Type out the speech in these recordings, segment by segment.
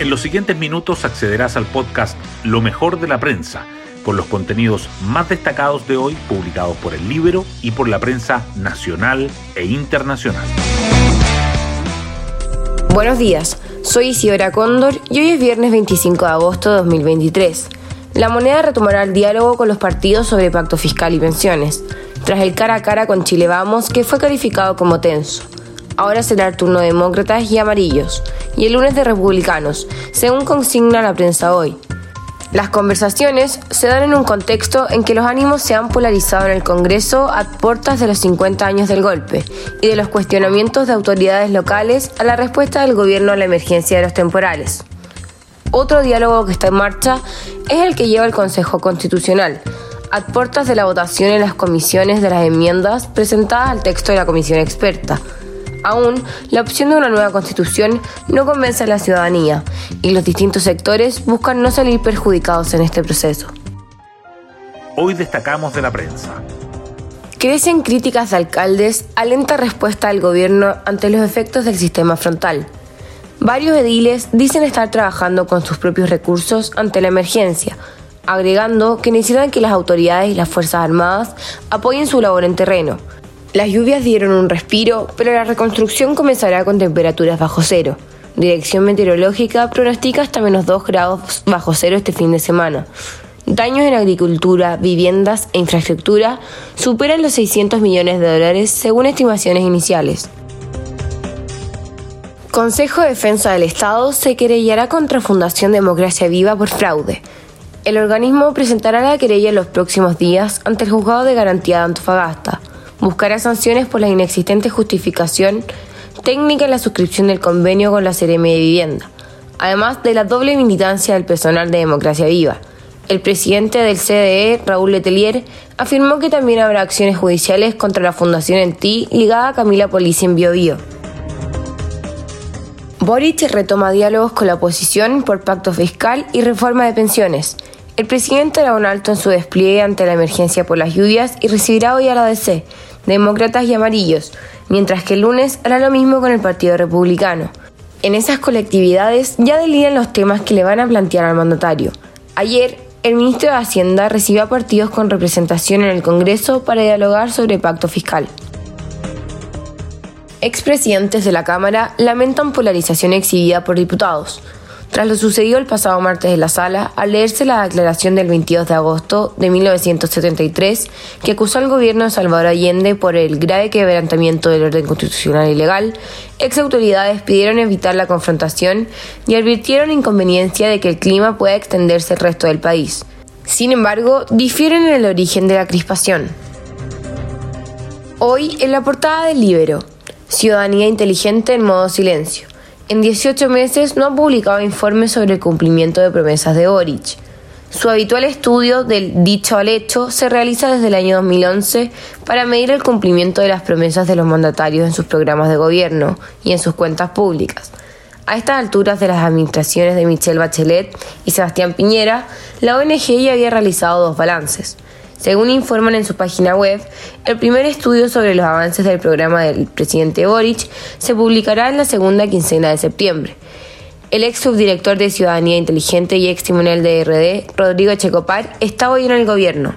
En los siguientes minutos accederás al podcast Lo mejor de la prensa, con los contenidos más destacados de hoy publicados por el Libro y por la prensa nacional e internacional. Buenos días, soy Isidora Cóndor y hoy es viernes 25 de agosto de 2023. La moneda retomará el diálogo con los partidos sobre pacto fiscal y pensiones, tras el cara a cara con Chile Vamos que fue calificado como tenso. Ahora será el turno de demócratas y amarillos, y el lunes de republicanos, según consigna la prensa hoy. Las conversaciones se dan en un contexto en que los ánimos se han polarizado en el Congreso a puertas de los 50 años del golpe y de los cuestionamientos de autoridades locales a la respuesta del gobierno a la emergencia de los temporales. Otro diálogo que está en marcha es el que lleva el Consejo Constitucional, a puertas de la votación en las comisiones de las enmiendas presentadas al texto de la comisión experta, Aún, la opción de una nueva constitución no convence a la ciudadanía y los distintos sectores buscan no salir perjudicados en este proceso. Hoy destacamos de la prensa. Crecen críticas de alcaldes a lenta respuesta del gobierno ante los efectos del sistema frontal. Varios ediles dicen estar trabajando con sus propios recursos ante la emergencia, agregando que necesitan que las autoridades y las Fuerzas Armadas apoyen su labor en terreno las lluvias dieron un respiro, pero la reconstrucción comenzará con temperaturas bajo cero. Dirección Meteorológica pronostica hasta menos 2 grados bajo cero este fin de semana. Daños en agricultura, viviendas e infraestructura superan los 600 millones de dólares según estimaciones iniciales. Consejo de Defensa del Estado se querellará contra Fundación Democracia Viva por fraude. El organismo presentará la querella los próximos días ante el Juzgado de Garantía de Antofagasta buscará sanciones por la inexistente justificación técnica en la suscripción del convenio con la CRM de Vivienda, además de la doble militancia del personal de Democracia Viva. El presidente del CDE, Raúl Letelier, afirmó que también habrá acciones judiciales contra la Fundación Enti ligada a Camila Policia en Biobío. Boric retoma diálogos con la oposición por pacto fiscal y reforma de pensiones. El presidente hará un alto en su despliegue ante la emergencia por las lluvias y recibirá hoy a la DC, demócratas y amarillos, mientras que el lunes hará lo mismo con el Partido Republicano. En esas colectividades ya delinean los temas que le van a plantear al mandatario. Ayer, el ministro de Hacienda recibió a partidos con representación en el Congreso para dialogar sobre pacto fiscal. Expresidentes de la Cámara lamentan polarización exhibida por diputados tras lo sucedido el pasado martes en la sala, al leerse la declaración del 22 de agosto de 1973 que acusó al gobierno de Salvador Allende por el grave quebrantamiento del orden constitucional y legal, ex autoridades pidieron evitar la confrontación y advirtieron inconveniencia de que el clima pueda extenderse al resto del país. Sin embargo, difieren en el origen de la crispación. Hoy, en la portada del Libero, Ciudadanía Inteligente en modo silencio en 18 meses no ha publicado informes sobre el cumplimiento de promesas de Boric. Su habitual estudio del dicho al hecho se realiza desde el año 2011 para medir el cumplimiento de las promesas de los mandatarios en sus programas de gobierno y en sus cuentas públicas. A estas alturas de las administraciones de Michelle Bachelet y Sebastián Piñera, la ONG ya había realizado dos balances. Según informan en su página web, el primer estudio sobre los avances del programa del presidente Boric se publicará en la segunda quincena de septiembre. El ex subdirector de Ciudadanía Inteligente y ex timonel de RD, Rodrigo Checopar, está hoy en el gobierno.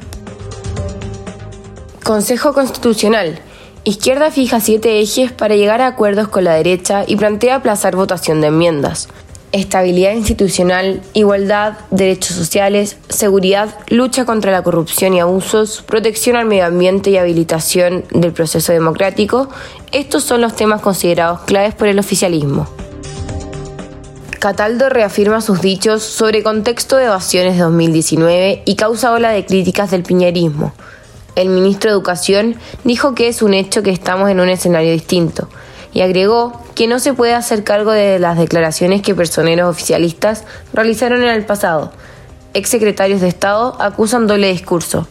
Consejo Constitucional. Izquierda fija siete ejes para llegar a acuerdos con la derecha y plantea aplazar votación de enmiendas estabilidad institucional, igualdad, derechos sociales, seguridad, lucha contra la corrupción y abusos, protección al medio ambiente y habilitación del proceso democrático, estos son los temas considerados claves por el oficialismo. Cataldo reafirma sus dichos sobre contexto de evasiones de 2019 y causa ola de críticas del piñerismo. El ministro de Educación dijo que es un hecho que estamos en un escenario distinto y agregó que no se puede hacer cargo de las declaraciones que personeros oficialistas realizaron en el pasado. Exsecretarios de Estado acusan doble discurso.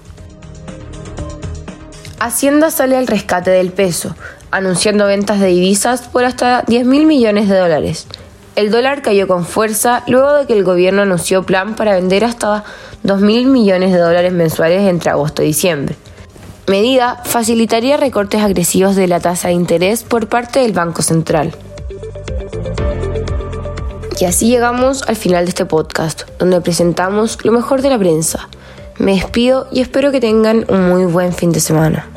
Hacienda sale al rescate del peso, anunciando ventas de divisas por hasta 10 mil millones de dólares. El dólar cayó con fuerza luego de que el gobierno anunció plan para vender hasta 2 mil millones de dólares mensuales entre agosto y diciembre medida facilitaría recortes agresivos de la tasa de interés por parte del Banco Central. Y así llegamos al final de este podcast, donde presentamos lo mejor de la prensa. Me despido y espero que tengan un muy buen fin de semana.